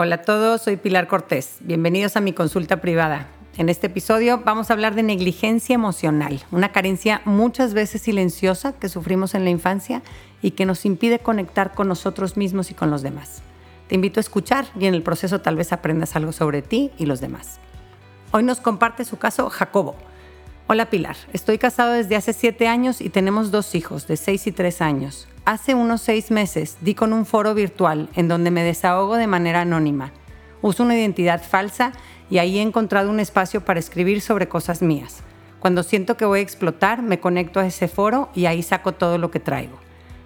Hola a todos, soy Pilar Cortés. Bienvenidos a mi consulta privada. En este episodio vamos a hablar de negligencia emocional, una carencia muchas veces silenciosa que sufrimos en la infancia y que nos impide conectar con nosotros mismos y con los demás. Te invito a escuchar y en el proceso tal vez aprendas algo sobre ti y los demás. Hoy nos comparte su caso Jacobo. Hola Pilar, estoy casado desde hace siete años y tenemos dos hijos de seis y tres años. Hace unos seis meses di con un foro virtual en donde me desahogo de manera anónima. Uso una identidad falsa y ahí he encontrado un espacio para escribir sobre cosas mías. Cuando siento que voy a explotar, me conecto a ese foro y ahí saco todo lo que traigo.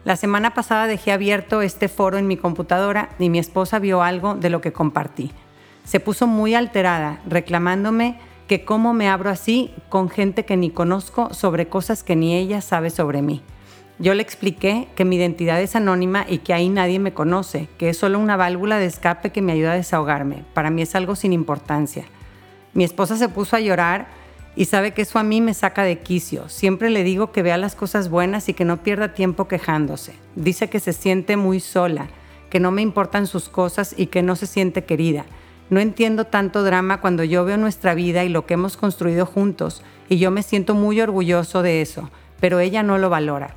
La semana pasada dejé abierto este foro en mi computadora y mi esposa vio algo de lo que compartí. Se puso muy alterada, reclamándome que cómo me abro así con gente que ni conozco sobre cosas que ni ella sabe sobre mí. Yo le expliqué que mi identidad es anónima y que ahí nadie me conoce, que es solo una válvula de escape que me ayuda a desahogarme. Para mí es algo sin importancia. Mi esposa se puso a llorar y sabe que eso a mí me saca de quicio. Siempre le digo que vea las cosas buenas y que no pierda tiempo quejándose. Dice que se siente muy sola, que no me importan sus cosas y que no se siente querida. No entiendo tanto drama cuando yo veo nuestra vida y lo que hemos construido juntos y yo me siento muy orgulloso de eso, pero ella no lo valora.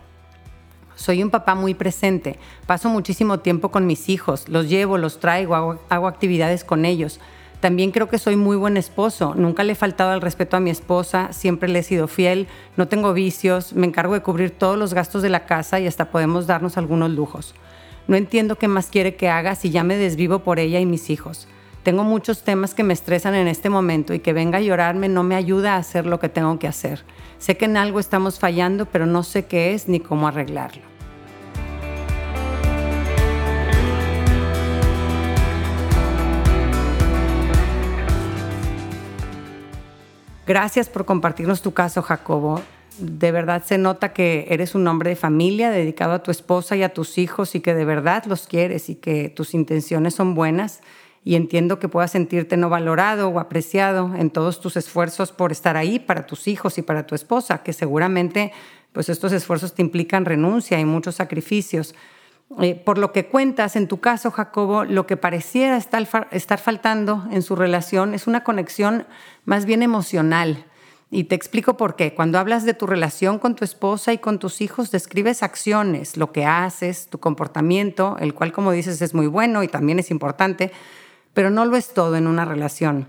Soy un papá muy presente, paso muchísimo tiempo con mis hijos, los llevo, los traigo, hago, actividades con ellos. También creo que soy muy buen esposo, nunca le he faltado al respeto a mi esposa, siempre le he sido fiel, no tengo vicios, me encargo de cubrir todos los gastos de la casa y hasta podemos darnos algunos lujos. No entiendo qué más quiere que haga si ya me desvivo por ella y mis hijos. Tengo muchos temas que me estresan en este momento y que venga a llorarme no me ayuda a hacer lo que tengo que hacer. Sé que en algo estamos fallando, pero no sé qué es ni cómo arreglarlo. Gracias por compartirnos tu caso, Jacobo. De verdad se nota que eres un hombre de familia dedicado a tu esposa y a tus hijos y que de verdad los quieres y que tus intenciones son buenas y entiendo que puedas sentirte no valorado o apreciado en todos tus esfuerzos por estar ahí para tus hijos y para tu esposa, que seguramente pues estos esfuerzos te implican renuncia y muchos sacrificios. Eh, por lo que cuentas, en tu caso, Jacobo, lo que pareciera estar, estar faltando en su relación es una conexión más bien emocional. Y te explico por qué. Cuando hablas de tu relación con tu esposa y con tus hijos, describes acciones, lo que haces, tu comportamiento, el cual, como dices, es muy bueno y también es importante, pero no lo es todo en una relación.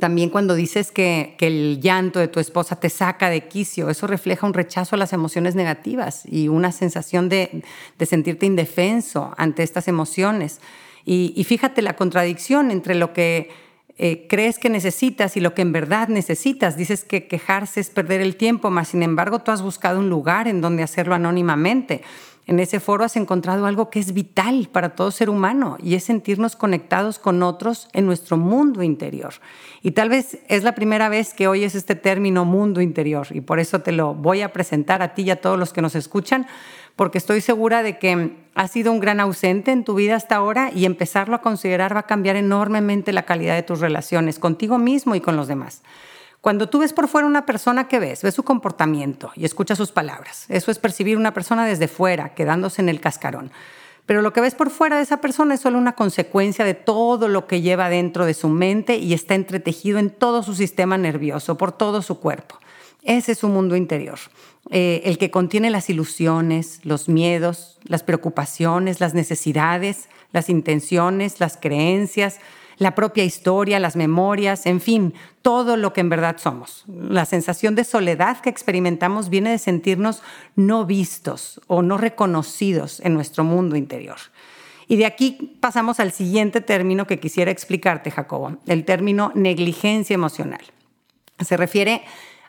También cuando dices que, el llanto de tu esposa te saca de quicio, eso refleja un rechazo a las emociones negativas y una sensación de, sentirte indefenso ante estas emociones. Y, fíjate la contradicción entre lo que eh, crees que necesitas y lo que en verdad necesitas. Dices que quejarse es perder el tiempo, mas sin embargo tú has buscado un lugar en donde hacerlo anónimamente. En ese foro has encontrado algo que es vital para todo ser humano y es sentirnos conectados con otros en nuestro mundo interior. Y tal vez es la primera vez que oyes este término mundo interior y por eso te lo voy a presentar a ti y a todos los que nos escuchan, porque estoy segura de que has sido un gran ausente en tu vida hasta ahora y empezarlo a considerar va a cambiar enormemente la calidad de tus relaciones contigo mismo y con los demás. Cuando tú ves por fuera una persona que ves, ves su comportamiento y escuchas sus palabras. Eso es percibir una persona desde fuera, quedándose en el cascarón. Pero lo que ves por fuera de esa persona es solo una consecuencia de todo lo que lleva dentro de su mente y está entretejido en todo su sistema nervioso, por todo su cuerpo. Ese es su mundo interior, eh, el que contiene las ilusiones, los miedos, las preocupaciones, las necesidades, las intenciones, las creencias, la propia historia, las memorias, en fin, todo lo que en verdad somos. La sensación de soledad que experimentamos viene de sentirnos no vistos o no reconocidos en nuestro mundo interior. Y de aquí pasamos al siguiente término que quisiera explicarte, Jacobo, el término negligencia emocional. Se refiere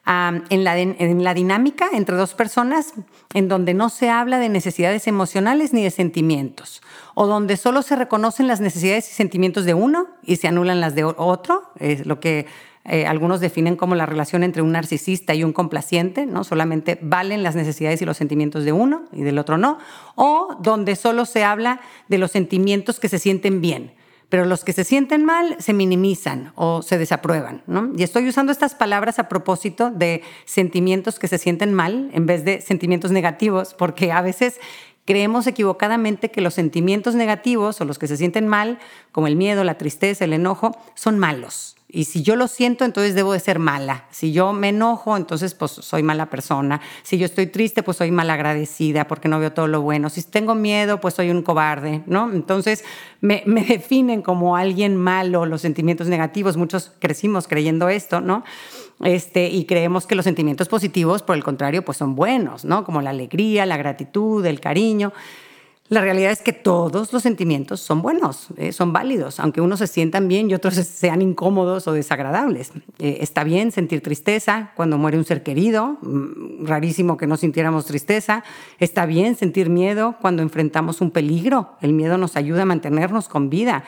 en, la, en la dinámica entre dos personas en donde no se habla de necesidades emocionales ni de sentimientos, o donde solo se reconocen las necesidades y sentimientos de uno y se anulan las de otro, es lo que eh, algunos definen como la relación entre un narcisista y un complaciente, ¿no? Solamente valen las necesidades y los sentimientos de uno y del otro no, o donde solo se habla de los sentimientos que se sienten bien pero los que se sienten mal se minimizan o se desaprueban. ¿no? Y estoy usando estas palabras a propósito de sentimientos que se sienten mal en vez de sentimientos negativos, porque a veces Creemos equivocadamente que los sentimientos negativos o los que se sienten mal, como el miedo, la tristeza, el enojo, son malos. Y si yo lo siento, entonces debo de ser mala. Si yo me enojo, entonces pues soy mala persona. Si yo estoy triste, pues soy malagradecida porque no veo todo lo bueno. Si tengo miedo, pues soy un cobarde, ¿no? Entonces me, me definen como alguien malo los sentimientos negativos. Muchos crecimos creyendo esto, ¿no? Este, y creemos que los sentimientos positivos, por el contrario, pues son buenos, ¿no? Como la alegría, la gratitud, el cariño. La realidad es que todos los sentimientos son buenos, eh, son válidos, aunque unos se sientan bien y otros sean incómodos o desagradables. Eh, está bien sentir tristeza cuando muere un ser querido, mm, rarísimo que no sintiéramos tristeza. Está bien sentir miedo cuando enfrentamos un peligro, el miedo nos ayuda a mantenernos con vida.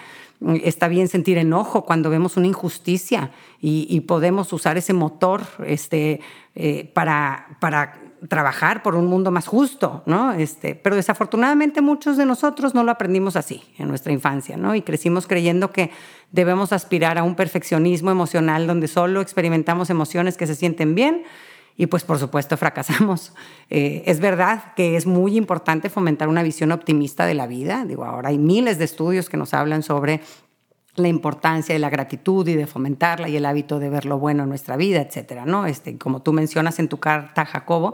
Está bien sentir enojo cuando vemos una injusticia y, podemos usar ese motor este, eh, para, para trabajar por un mundo más justo, ¿no? Este, pero desafortunadamente muchos de nosotros no lo aprendimos así en nuestra infancia, ¿no? Y crecimos creyendo que debemos aspirar a un perfeccionismo emocional donde solo experimentamos emociones que se sienten bien y pues por supuesto fracasamos. Eh, es verdad que es muy importante fomentar una visión optimista de la vida. Digo, ahora hay miles de estudios que nos hablan sobre la importancia de la gratitud y de fomentarla y el hábito de ver lo bueno en nuestra vida, etcétera, ¿no? Este, como tú mencionas en tu carta, Jacobo,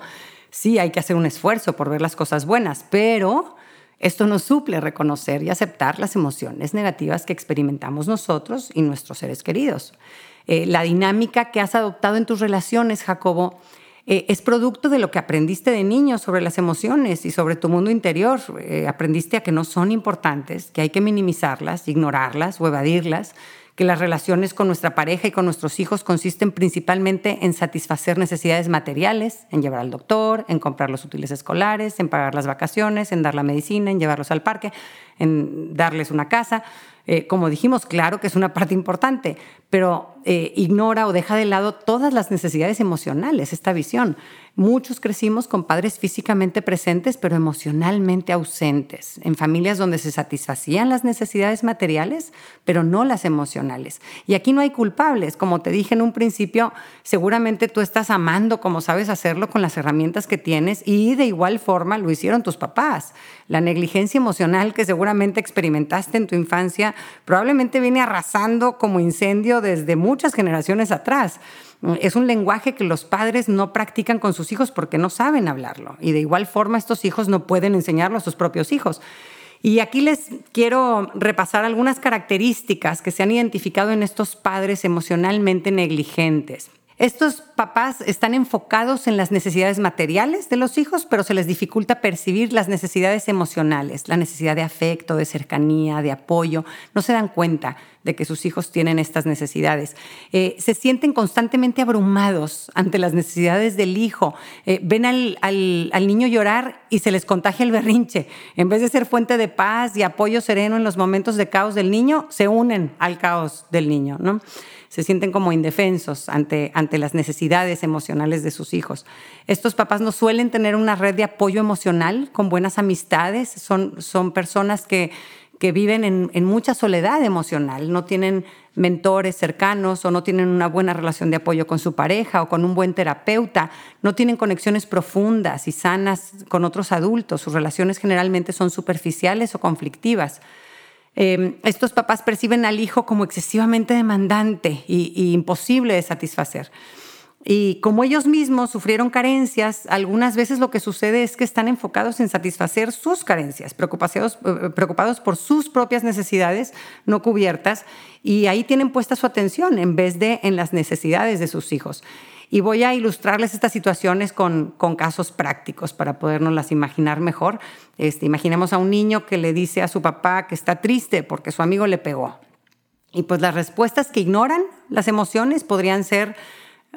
sí hay que hacer un esfuerzo por ver las cosas buenas, pero esto nos suple reconocer y aceptar las emociones negativas que experimentamos nosotros y nuestros seres queridos. Eh, la dinámica que has adoptado en tus relaciones, Jacobo, eh, es producto de lo que aprendiste de niño sobre las emociones y sobre tu mundo interior. Eh, aprendiste a que no son importantes, que hay que minimizarlas, ignorarlas o evadirlas, que las relaciones con nuestra pareja y con nuestros hijos consisten principalmente en satisfacer necesidades materiales, en llevar al doctor, en comprar los útiles escolares, en pagar las vacaciones, en dar la medicina, en llevarlos al parque, en darles una casa. Eh, como dijimos, claro que es una parte importante, pero eh, ignora o deja de lado todas las necesidades emocionales, esta visión. Muchos crecimos con padres físicamente presentes, pero emocionalmente ausentes, en familias donde se satisfacían las necesidades materiales, pero no las emocionales. Y aquí no hay culpables. Como te dije en un principio, seguramente tú estás amando como sabes hacerlo con las herramientas que tienes y de igual forma lo hicieron tus papás. La negligencia emocional que seguramente experimentaste en tu infancia probablemente viene arrasando como incendio desde muchas generaciones atrás. Es un lenguaje que los padres no practican con sus hijos porque no saben hablarlo. Y de igual forma estos hijos no pueden enseñarlo a sus propios hijos. Y aquí les quiero repasar algunas características que se han identificado en estos padres emocionalmente negligentes. Estos papás están enfocados en las necesidades materiales de los hijos, pero se les dificulta percibir las necesidades emocionales, la necesidad de afecto, de cercanía, de apoyo. No se dan cuenta de que sus hijos tienen estas necesidades. Eh, se sienten constantemente abrumados ante las necesidades del hijo. Eh, ven al, al, niño llorar y se les contagia el berrinche. En vez de ser fuente de paz y apoyo sereno en los momentos de caos del niño, se unen al caos del niño. ¿no? se sienten como indefensos ante, ante las necesidades emocionales de sus hijos. Estos papás no suelen tener una red de apoyo emocional con buenas amistades, son, son personas que, que viven en, mucha soledad emocional, no tienen mentores cercanos o no tienen una buena relación de apoyo con su pareja o con un buen terapeuta, no tienen conexiones profundas y sanas con otros adultos, sus relaciones generalmente son superficiales o conflictivas. Em, estos papás perciben al hijo como excesivamente demandante y, imposible de satisfacer. Y como ellos mismos sufrieron carencias, algunas veces lo que sucede es que están enfocados en satisfacer sus carencias, preocupados, eh, preocupados por sus propias necesidades no cubiertas, y ahí tienen puesta su atención en vez de en las necesidades de sus hijos. Y voy a ilustrarles estas situaciones con, con casos prácticos para podernos las imaginar mejor. Este, imaginemos a un niño que le dice a su papá que está triste porque su amigo le pegó. Y pues las respuestas que ignoran las emociones podrían ser,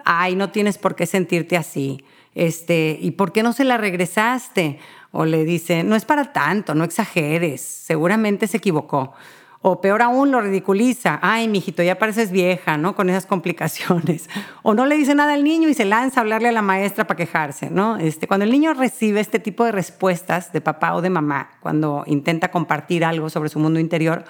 ay, no tienes por qué sentirte así. Este, ¿y por qué no se la regresaste? O le dice, no es para tanto, no exageres, seguramente se equivocó. O peor aún, lo ridiculiza. Ay, mijito, ya pareces vieja, ¿no? Con esas complicaciones. O no le dice nada al niño y se lanza a hablarle a la maestra para quejarse, ¿no? Este, cuando el niño recibe este tipo de respuestas de papá o de mamá, cuando intenta compartir algo sobre su mundo interior,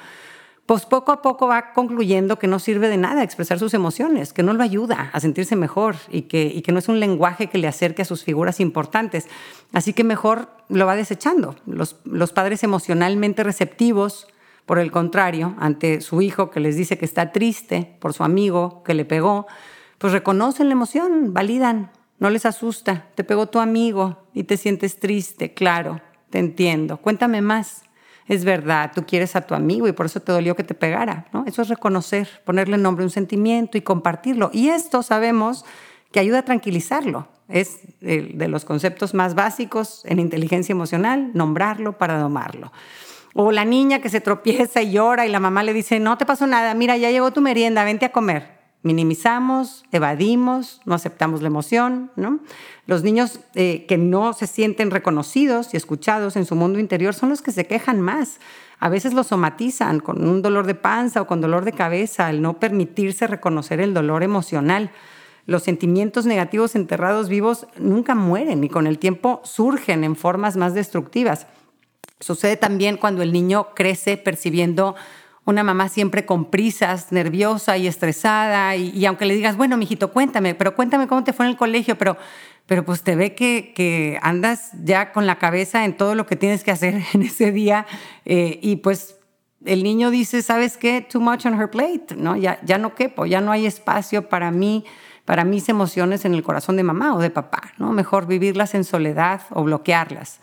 pues poco a poco va concluyendo que no sirve de nada expresar sus emociones, que no lo ayuda a sentirse mejor y que, no es un lenguaje que le acerque a sus figuras importantes. Así que mejor lo va desechando. Los, los padres emocionalmente receptivos, por el contrario, ante su hijo que les dice que está triste por su amigo que le pegó, pues reconocen la emoción, validan, no les asusta, te pegó tu amigo y te sientes triste, claro, te entiendo, cuéntame más es verdad, tú quieres a tu amigo y por eso te dolió que te pegara, ¿no? Eso es reconocer, ponerle nombre a un sentimiento y compartirlo. Y esto sabemos que ayuda a tranquilizarlo. Es de los conceptos más básicos en inteligencia emocional, nombrarlo para domarlo. O la niña que se tropieza y llora y la mamá le dice, no te pasó nada, mira, ya llegó tu merienda, vente a comer minimizamos, evadimos, no aceptamos la emoción. Los niños eh, que no se sienten reconocidos y escuchados en su mundo interior son los que se quejan más. A veces lo somatizan con un dolor de panza o con dolor de cabeza, al no permitirse reconocer el dolor emocional. Los sentimientos negativos enterrados vivos nunca mueren y con el tiempo surgen en formas más destructivas. Sucede también cuando el niño crece percibiendo una mamá siempre con prisas, nerviosa y estresada, y, aunque le digas, bueno, mijito, cuéntame, pero cuéntame cómo te fue en el colegio, pero, pero pues te ve que, que andas ya con la cabeza en todo lo que tienes que hacer en ese día, eh, y pues el niño dice, ¿sabes qué? Too much on her plate, ¿no? Ya, ya no quepo, ya no hay espacio para mí, para mis emociones en el corazón de mamá o de papá, ¿no? Mejor vivirlas en soledad o bloquearlas.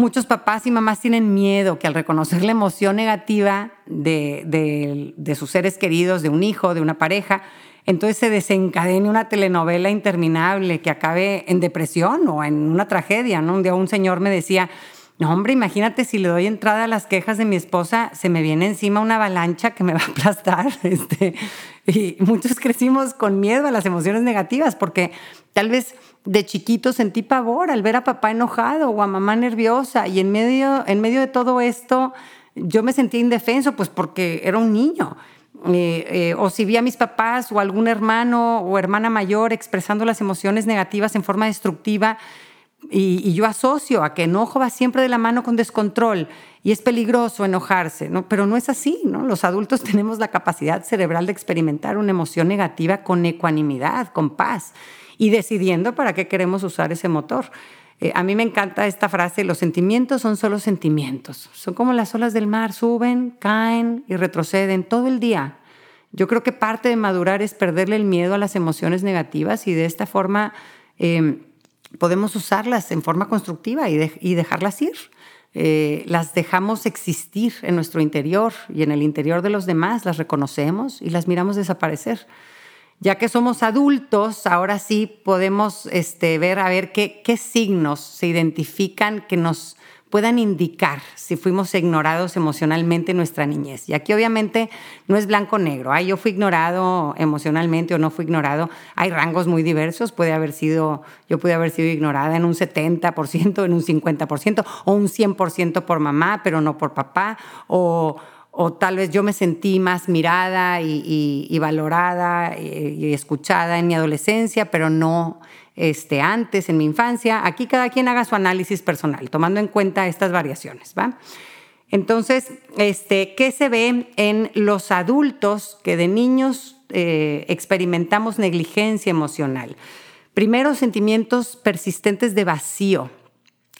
Muchos papás y mamás tienen miedo que al reconocer la emoción negativa de, sus seres queridos, de un hijo, de una pareja, entonces se desencadene una telenovela interminable que acabe en depresión o en una tragedia. ¿no? Un día un señor me decía, no, hombre, imagínate si le doy entrada a las quejas de mi esposa, se me viene encima una avalancha que me va a aplastar. Este, y muchos crecimos con miedo a las emociones negativas porque tal vez de chiquito sentí pavor al ver a papá enojado o a mamá nerviosa y en medio, en medio de todo esto yo me sentía indefenso pues porque era un niño. Eh, eh, o si vi a mis papás o algún hermano o hermana mayor expresando las emociones negativas en forma destructiva y, yo asocio a que enojo va siempre de la mano con descontrol y es peligroso enojarse, ¿no? pero no es así. ¿no? Los adultos tenemos la capacidad cerebral de experimentar una emoción negativa con ecuanimidad, con paz y decidiendo para qué queremos usar ese motor. Eh, a mí me encanta esta frase, los sentimientos son solo sentimientos, son como las olas del mar, suben, caen y retroceden todo el día. Yo creo que parte de madurar es perderle el miedo a las emociones negativas y de esta forma em, podemos usarlas en forma constructiva y, dejarlas ir. Eh, las dejamos existir en nuestro interior y en el interior de los demás, las reconocemos y las miramos desaparecer ya que somos adultos, ahora sí podemos este, ver a ver qué, qué signos se identifican que nos puedan indicar si fuimos ignorados emocionalmente en nuestra niñez. Y aquí obviamente no es blanco-negro. Ay, yo fui ignorado emocionalmente o no fui ignorado. Hay rangos muy diversos. Puede haber sido, yo pude haber sido ignorada en un 70%, en un 50% o un 100% por mamá, pero no por papá. O, o tal vez yo me sentí más mirada y, valorada y, escuchada en mi adolescencia, pero no este, antes, en mi infancia. Aquí cada quien haga su análisis personal, tomando en cuenta estas variaciones. ¿va? Entonces, este, ¿qué se ve en los adultos que de niños eh, experimentamos negligencia emocional? Primero, sentimientos persistentes de vacío,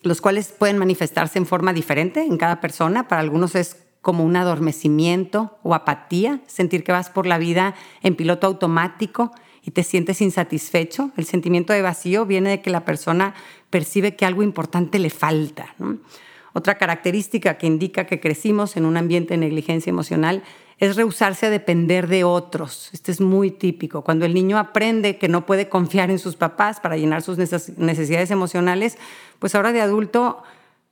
los cuales pueden manifestarse en forma diferente en cada persona. Para algunos es como un adormecimiento o apatía, sentir que vas por la vida en piloto automático y te sientes insatisfecho. El sentimiento de vacío viene de que la persona percibe que algo importante le falta. Otra característica que indica que crecimos en un ambiente de negligencia emocional es rehusarse a depender de otros. Este es muy típico. Cuando el niño aprende que no puede confiar en sus papás para llenar sus necesidades emocionales, pues ahora de adulto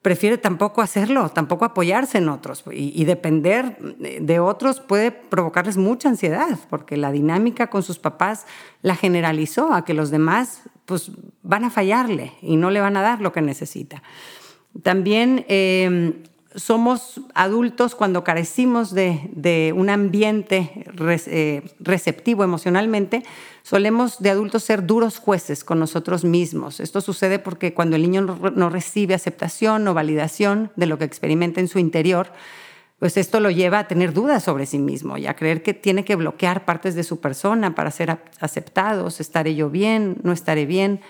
prefiere tampoco hacerlo, tampoco apoyarse en otros. Y, depender de otros puede provocarles mucha ansiedad, porque la dinámica con sus papás la generalizó a que los demás pues, van a fallarle y no le van a dar lo que necesita. También em, somos adultos cuando carecimos de, un ambiente eh, receptivo emocionalmente, solemos de adultos ser duros jueces con nosotros mismos. Esto sucede porque cuando el niño no, recibe aceptación o validación de lo que experimenta en su interior, pues esto lo lleva a tener dudas sobre sí mismo y a creer que tiene que bloquear partes de su persona para ser aceptados, estaré yo bien, no estaré bien.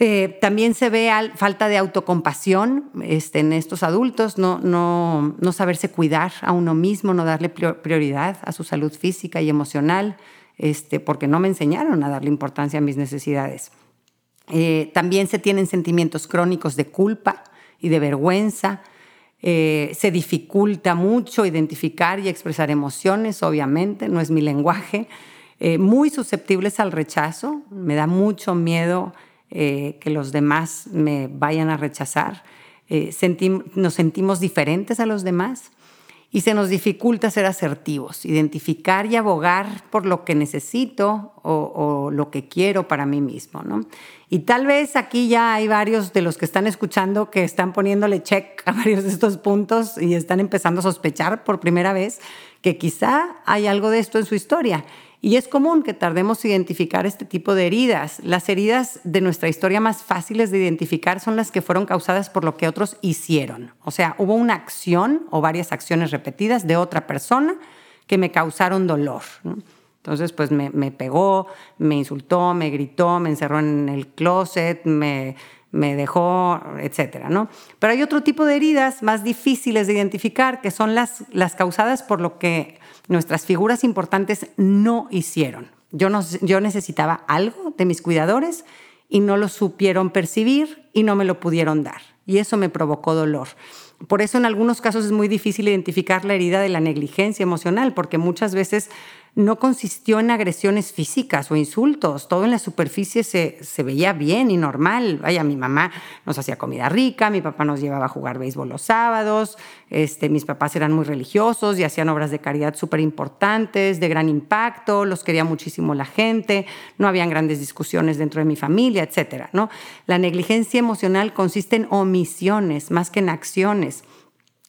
Eh, también se ve falta de autocompasión este, en estos adultos, no, no, no, saberse cuidar a uno mismo, no darle prioridad a su salud física y emocional, este, porque no me enseñaron a darle importancia a mis necesidades. Eh, también se tienen sentimientos crónicos de culpa y de vergüenza. Eh, se dificulta mucho identificar y expresar emociones, obviamente, no es mi lenguaje. muy susceptibles al rechazo, me da mucho miedo eh, que los demás me vayan a rechazar. Eh, nos sentimos diferentes a los demás y se nos dificulta ser asertivos, identificar y abogar por lo que necesito o, lo que quiero para mí mismo. ¿no? Y tal vez aquí ya hay varios de los que están escuchando que están poniéndole check a varios de estos puntos y están empezando a sospechar por primera vez que quizá hay algo de esto en su historia y es común que tardemos en identificar este tipo de heridas. Las heridas de nuestra historia más fáciles de identificar son las que fueron causadas por lo que otros hicieron. O sea, hubo una acción o varias acciones repetidas de otra persona que me causaron dolor. Entonces, pues me, pegó, me insultó, me gritó, me encerró en el closet, me, me dejó, etcétera, ¿no? Pero hay otro tipo de heridas más difíciles de identificar que son las, las causadas por lo que nuestras figuras importantes no hicieron. Yo, no, yo necesitaba algo de mis cuidadores y no lo supieron percibir y no me lo pudieron dar. Y eso me provocó dolor. Por eso en algunos casos es muy difícil identificar la herida de la negligencia emocional, porque muchas veces no consistió en agresiones físicas o insultos, todo en la superficie se, veía bien y normal. Vaya, mi mamá nos hacía comida rica, mi papá nos llevaba a jugar béisbol los sábados, este, mis papás eran muy religiosos y hacían obras de caridad súper importantes, de gran impacto, los quería muchísimo la gente, no habían grandes discusiones dentro de mi familia, etc. ¿no? La negligencia emocional consiste en omisiones más que en acciones.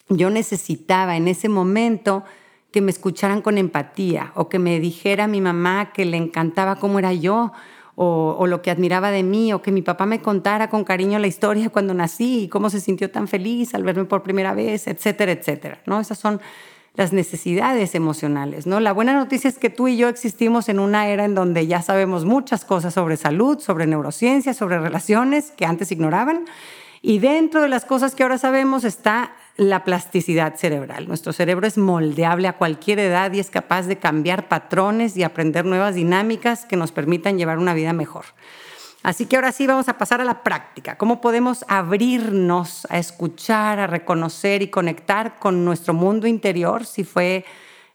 Yo necesitaba en ese momento que me escucharan con empatía o que me dijera mi mamá que le encantaba cómo era yo o, lo que admiraba de mí o que mi papá me contara con cariño la historia cuando nací y cómo se sintió tan feliz al verme por primera vez, etcétera, etcétera. ¿no? Esas son las necesidades emocionales. ¿no? La buena noticia es que tú y yo existimos en una era en donde ya sabemos muchas cosas sobre salud, sobre neurociencia, sobre relaciones que antes ignoraban. Y dentro de las cosas que ahora sabemos está la plasticidad cerebral. Nuestro cerebro es moldeable a cualquier edad y es capaz de cambiar patrones y aprender nuevas dinámicas que nos permitan llevar una vida mejor. Así que ahora sí vamos a pasar a la práctica. ¿Cómo podemos abrirnos a escuchar, a reconocer y conectar con nuestro mundo interior si fue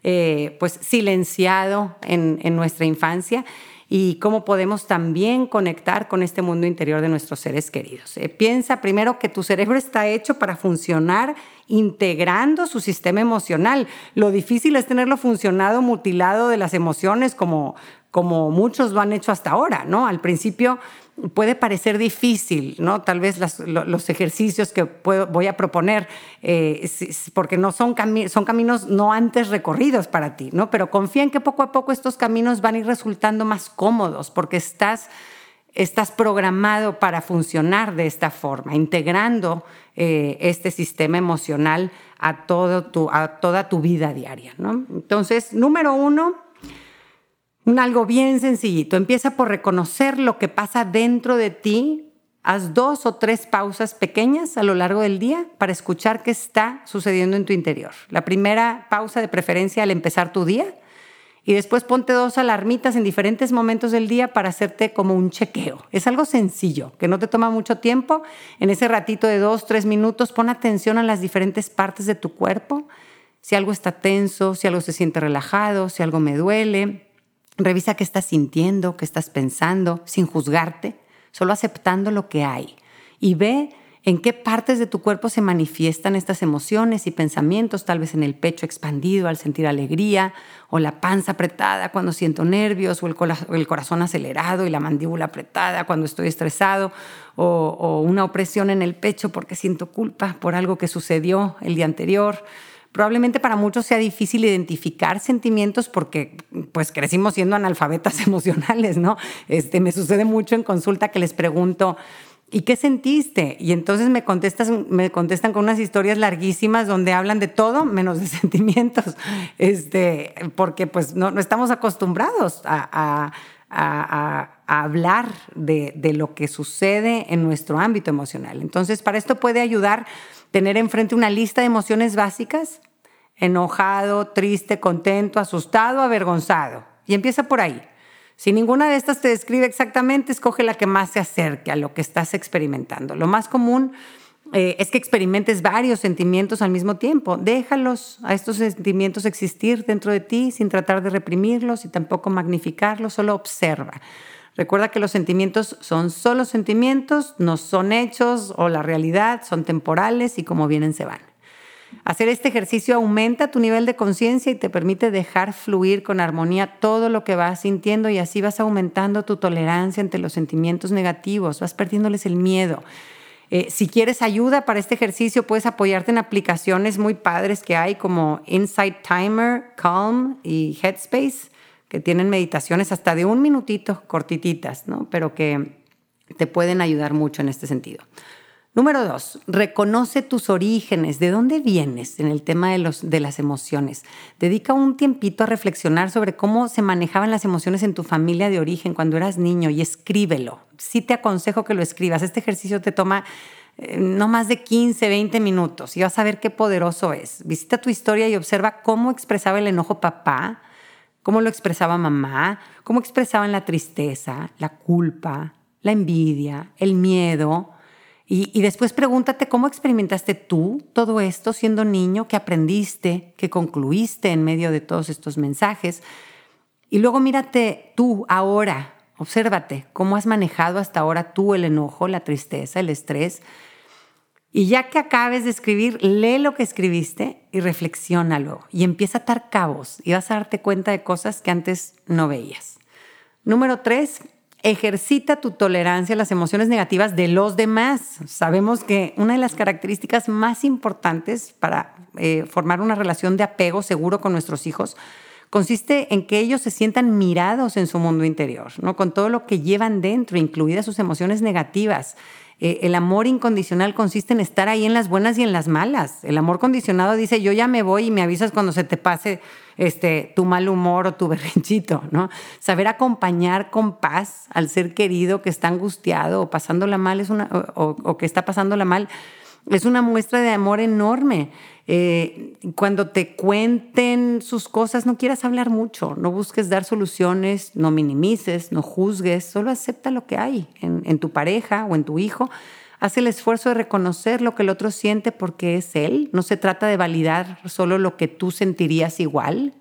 eh, pues silenciado en, en nuestra infancia? Y cómo podemos también conectar con este mundo interior de nuestros seres queridos. Eh, piensa primero que tu cerebro está hecho para funcionar integrando su sistema emocional. Lo difícil es tenerlo funcionado mutilado de las emociones como, como muchos lo han hecho hasta ahora, ¿no? Al principio puede parecer difícil, ¿no? Tal vez los ejercicios que voy a proponer, eh, porque no son, caminos no antes recorridos para ti, ¿no? Pero confía en que poco a poco estos caminos van a ir resultando más cómodos, porque estás, estás programado para funcionar de esta forma, integrando eh, este sistema emocional a, todo tu, a toda tu vida diaria, ¿no? Entonces, número uno, un algo bien sencillito. Empieza por reconocer lo que pasa dentro de ti. Haz dos o tres pausas pequeñas a lo largo del día para escuchar qué está sucediendo en tu interior. La primera pausa de preferencia al empezar tu día y después ponte dos alarmitas en diferentes momentos del día para hacerte como un chequeo. Es algo sencillo, que no te toma mucho tiempo. En ese ratito de dos, tres minutos, pon atención a las diferentes partes de tu cuerpo. Si algo está tenso, si algo se siente relajado, si algo me duele, Revisa qué estás sintiendo, qué estás pensando, sin juzgarte, solo aceptando lo que hay. Y ve en qué partes de tu cuerpo se manifiestan estas emociones y pensamientos, tal vez en el pecho expandido al sentir alegría, o la panza apretada cuando siento nervios, o el, corazón acelerado y la mandíbula apretada cuando estoy estresado, o, o una opresión en el pecho porque siento culpa por algo que sucedió el día anterior. Probablemente para muchos sea difícil identificar sentimientos porque pues crecimos siendo analfabetas emocionales, ¿no? Este, me sucede mucho en consulta que les pregunto, ¿Y qué sentiste? Y entonces me, contestas, me contestan con unas historias larguísimas donde hablan de todo menos de sentimientos, este, porque pues no, estamos acostumbrados a, hablar de, lo que sucede en nuestro ámbito emocional. Entonces, para esto puede ayudar tener enfrente una lista de emociones básicas, enojado, triste, contento, asustado, avergonzado. Y empieza por ahí. Si ninguna de estas te describe exactamente, escoge la que más se acerque a lo que estás experimentando. Lo más común eh, es que experimentes varios sentimientos al mismo tiempo. Déjalos a estos sentimientos existir dentro de ti sin tratar de reprimirlos y tampoco magnificarlos, solo observa. Recuerda que los sentimientos son solo sentimientos, no son hechos o la realidad, son temporales y como vienen se van. Hacer este ejercicio aumenta tu nivel de conciencia y te permite dejar fluir con armonía todo lo que vas sintiendo y así vas aumentando tu tolerancia ante los sentimientos negativos, vas perdiéndoles el miedo. Eh, si quieres ayuda para este ejercicio, puedes apoyarte en aplicaciones muy padres que hay como Insight Timer, Calm y Headspace, que tienen meditaciones hasta de un minutito, cortititas, ¿no? pero que te pueden ayudar mucho en este sentido. Número dos, reconoce tus orígenes, de dónde vienes en el tema de, los, de las emociones. Dedica un tiempito a reflexionar sobre cómo se manejaban las emociones en tu familia de origen cuando eras niño y escríbelo. Sí te aconsejo que lo escribas. Este ejercicio te toma eh, no más de 15, 20 minutos y vas a ver qué poderoso es. Visita tu historia y observa cómo expresaba el enojo papá, cómo lo expresaba mamá, cómo expresaban la tristeza, la culpa, la envidia, el miedo y, después pregúntate cómo experimentaste tú todo esto siendo niño, qué aprendiste, qué concluiste en medio de todos estos mensajes. Y luego mírate tú ahora, obsérvate cómo has manejado hasta ahora tú el enojo, la tristeza, el estrés. Y ya que acabes de escribir, lee lo que escribiste y reflexiónalo y empieza a atar cabos y vas a darte cuenta de cosas que antes no veías. Número tres, Ejercita tu tolerancia a las emociones negativas de los demás. Sabemos que una de las características más importantes para eh, formar una relación de apego seguro con nuestros hijos consiste en que ellos se sientan mirados en su mundo interior, ¿no? con todo lo que llevan dentro, incluidas sus emociones negativas. Eh, el amor incondicional consiste en estar ahí en las buenas y en las malas. El amor condicionado dice, yo ya me voy y me avisas cuando se te pase este, tu mal humor o tu berrinchito, ¿no? Saber acompañar con paz al ser querido que está angustiado o pasándola mal es una, o, que está pasándola mal es una muestra de amor enorme. Eh, cuando te cuenten sus cosas, no quieras hablar mucho, no busques dar soluciones, no minimices, no juzgues, solo acepta lo que hay en, tu pareja o en tu hijo. Haz el esfuerzo de reconocer lo que el otro siente porque es él. No se trata de validar solo lo que tú sentirías igual.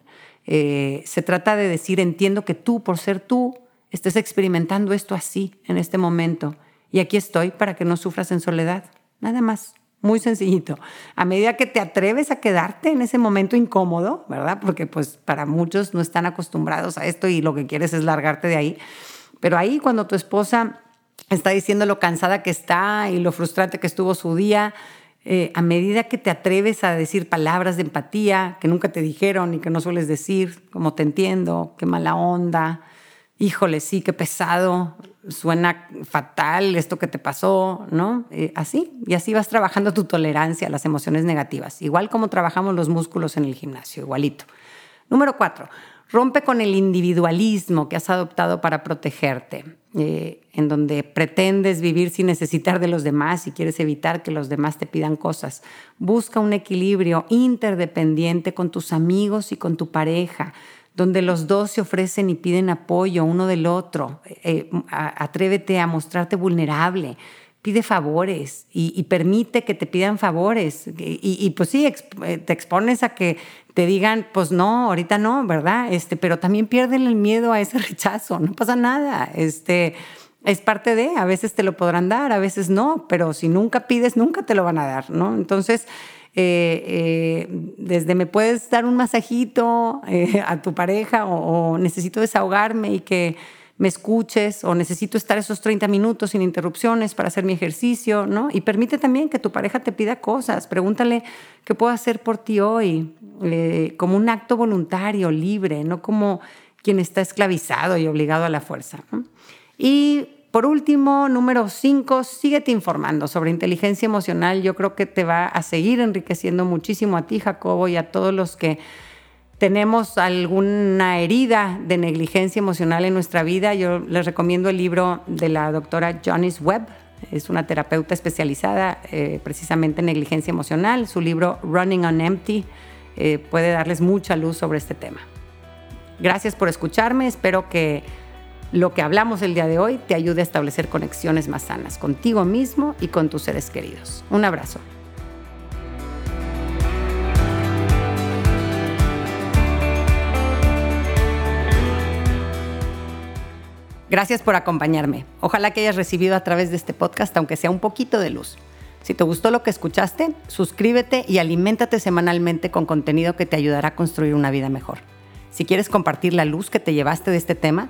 Eh, se trata de decir, entiendo que tú, por ser tú, estés experimentando esto así en este momento. Y aquí estoy para que no sufras en soledad. Nada más. Muy sencillito. A medida que te atreves a quedarte en ese momento incómodo, ¿verdad? Porque pues para muchos no están acostumbrados a esto y lo que quieres es largarte de ahí. Pero ahí cuando tu esposa está diciendo lo cansada que está y lo frustrante que estuvo su día, eh, a medida que te atreves a decir palabras de empatía que nunca te dijeron y que no sueles decir, como te entiendo, qué mala onda, híjole, sí, qué pesado, suena fatal esto que te pasó, ¿no? Eh, así, y así vas trabajando tu tolerancia a las emociones negativas, igual como trabajamos los músculos en el gimnasio, igualito. Número cuatro, rompe con el individualismo que has adoptado para protegerte, eh, en donde pretendes vivir sin necesitar de los demás y quieres evitar que los demás te pidan cosas. Busca un equilibrio interdependiente con tus amigos y con tu pareja donde los dos se ofrecen y piden apoyo uno del otro. Eh, atrévete a mostrarte vulnerable, pide favores y, permite que te pidan favores. Y, pues sí, eh, te expones a que te digan, pues no, ahorita no, ¿verdad? Este, pero también pierden el miedo a ese rechazo, no pasa nada. Este, es parte de, a veces te lo podrán dar, a veces no, pero si nunca pides, nunca te lo van a dar, ¿no? Entonces, eh, eh, desde me puedes dar un masajito eh, a tu pareja o, necesito desahogarme y que me escuches o necesito estar esos 30 minutos sin interrupciones para hacer mi ejercicio, ¿no? Y permite también que tu pareja te pida cosas, pregúntale qué puedo hacer por ti hoy, como un acto voluntario, libre, no como quien está esclavizado y obligado a la fuerza. Y por último, número cinco, síguete informando sobre inteligencia emocional. Yo creo que te va a seguir enriqueciendo muchísimo a ti, Jacobo, y a todos los que tenemos alguna herida de negligencia emocional en nuestra vida. Yo les recomiendo el libro de la doctora Janice Webb. Es una terapeuta especializada eh, precisamente en negligencia emocional. Su libro Running on Empty eh, puede darles mucha luz sobre este tema. Gracias por escucharme. Espero que lo que hablamos el día de hoy te ayude a establecer conexiones más sanas contigo mismo y con tus seres queridos. Un abrazo. Gracias por acompañarme. Ojalá que hayas recibido a través de este podcast, aunque sea un poquito de luz. Si te gustó lo que escuchaste, suscríbete y aliméntate semanalmente con contenido que te ayudará a construir una vida mejor. Si quieres compartir la luz que te llevaste de este tema,